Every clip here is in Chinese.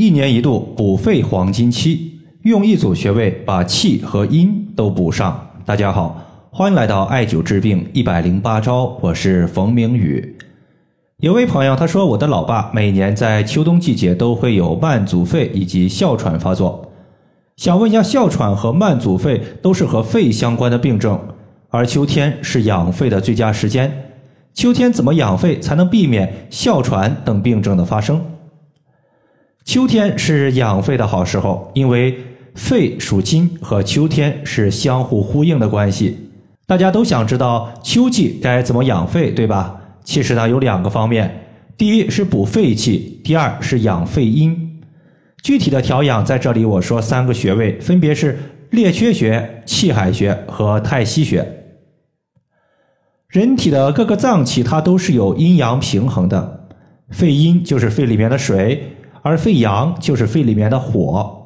一年一度补肺黄金期，用一组穴位把气和阴都补上。大家好，欢迎来到艾灸治病一百零八招，我是冯明宇。有位朋友他说，我的老爸每年在秋冬季节都会有慢阻肺以及哮喘发作，想问一下，哮喘和慢阻肺都是和肺相关的病症，而秋天是养肺的最佳时间。秋天怎么养肺才能避免哮喘等病症的发生？秋天是养肺的好时候，因为肺属金，和秋天是相互呼应的关系。大家都想知道秋季该怎么养肺，对吧？其实呢，有两个方面：第一是补肺气，第二是养肺阴。具体的调养在这里我说三个穴位，分别是列缺穴、气海穴和太溪穴。人体的各个脏器，它都是有阴阳平衡的。肺阴就是肺里面的水，而肺阳就是肺里面的火。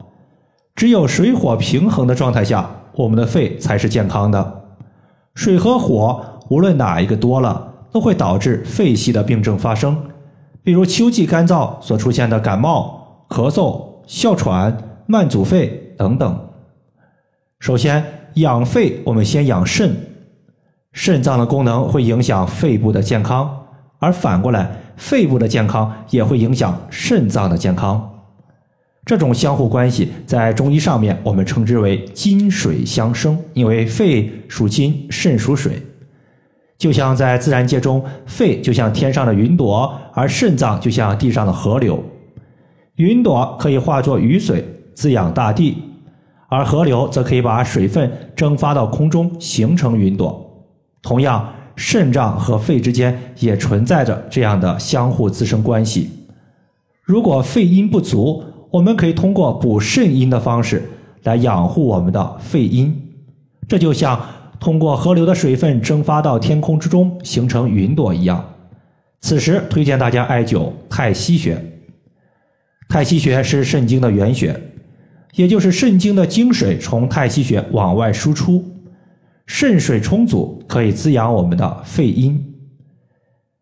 只有水火平衡的状态下，我们的肺才是健康的。水和火无论哪一个多了，都会导致肺系的病症发生，比如秋季干燥所出现的感冒、咳嗽、哮喘、慢阻肺等等。首先养肺，我们先养肾。肾脏的功能会影响肺部的健康，而反过来，肺部的健康也会影响肾脏的健康。这种相互关系在中医上面我们称之为金水相生，因为肺属金，肾属水。就像在自然界中，肺就像天上的云朵，而肾脏就像地上的河流。云朵可以化作雨水滋养大地，而河流则可以把水分蒸发到空中，形成云朵。同样，肾脏和肺之间也存在着这样的相互滋生关系。如果肺阴不足，我们可以通过补肾阴的方式来养护我们的肺阴。这就像通过河流的水分蒸发到天空之中，形成云朵一样。此时，推荐大家艾灸太溪穴。太溪穴是肾经的原穴，也就是肾经的精水从太溪穴往外输出。肾水充足，可以滋养我们的肺阴。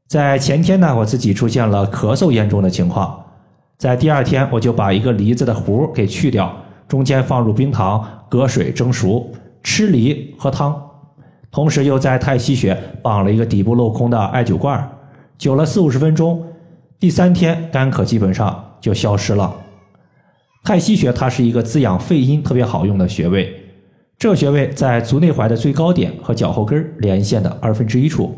在前天呢，我自己出现了咳嗽严重的情况，在第二天我就把一个梨子的核给去掉，中间放入冰糖，隔水蒸熟，吃梨喝汤。同时又在太溪穴绑了一个底部镂空的艾灸罐，灸了四五十分钟，第三天干咳基本上就消失了。太溪穴它是一个滋养肺阴特别好用的穴位。这个穴位在足内踝的最高点和脚后跟连线的二分之一处。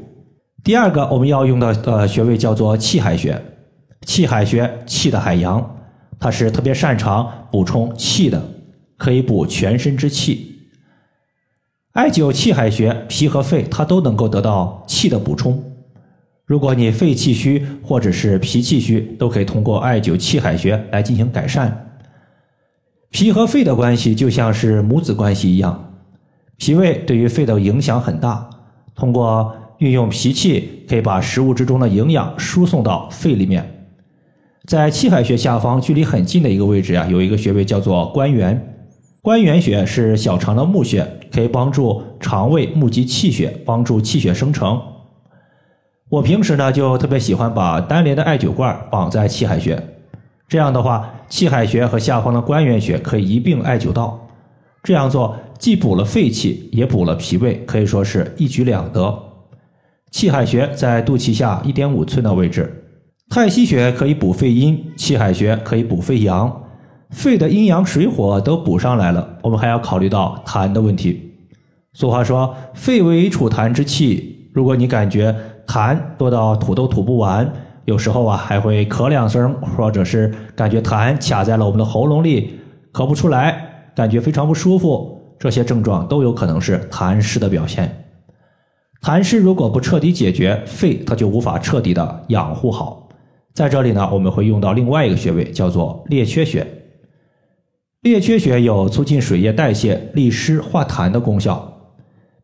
第二个我们要用到的穴位叫做气海穴。气海穴，气的海洋，它是特别擅长补充气的，可以补全身之气。艾灸气海穴，脾和肺它都能够得到气的补充。如果你肺气虚或者是脾气虚，都可以通过艾灸气海穴来进行改善。脾和肺的关系就像是母子关系一样，脾胃对于肺的影响很大。通过运用脾气，可以把食物之中的营养输送到肺里面。在气海穴下方，距离很近的一个位置啊，有一个穴位叫做关元。关元穴是小肠的募穴，可以帮助肠胃募集气血，帮助气血生成。我平时呢就特别喜欢把单联的艾灸罐绑在气海穴。这样的话，气海穴和下方的关元穴可以一并艾灸到。这样做既补了肺气，也补了脾胃，可以说是一举两得。气海穴在肚脐下一点五寸的位置，太溪穴可以补肺阴，气海穴可以补肺阳。肺的阴阳水火都补上来了，我们还要考虑到痰的问题。俗话说，肺为储痰之器，如果你感觉痰多到吐都吐不完。有时候啊，还会咳两声，或者是感觉痰卡在了我们的喉咙里，咳不出来，感觉非常不舒服。这些症状都有可能是痰湿的表现。痰湿如果不彻底解决，肺它就无法彻底的养护好。在这里呢，我们会用到另外一个穴位，叫做列缺穴。列缺穴有促进水液代谢、利湿化痰的功效。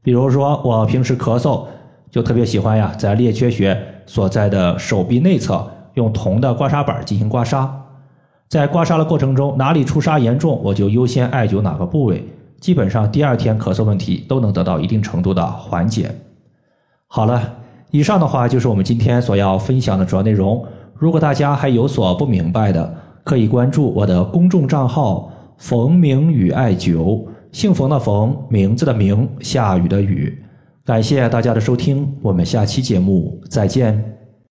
比如说，我平时咳嗽。就特别喜欢呀，在列缺穴所在的手臂内侧用铜的刮痧板进行刮痧，在刮痧的过程中，哪里出痧严重，我就优先艾灸哪个部位，基本上第二天咳嗽问题都能得到一定程度的缓解。好了，以上的话就是我们今天所要分享的主要内容。如果大家还有所不明白的，可以关注我的公众账号“冯明宇艾灸”，姓冯的冯，名字的名，下雨的雨。感谢大家的收听，我们下期节目再见。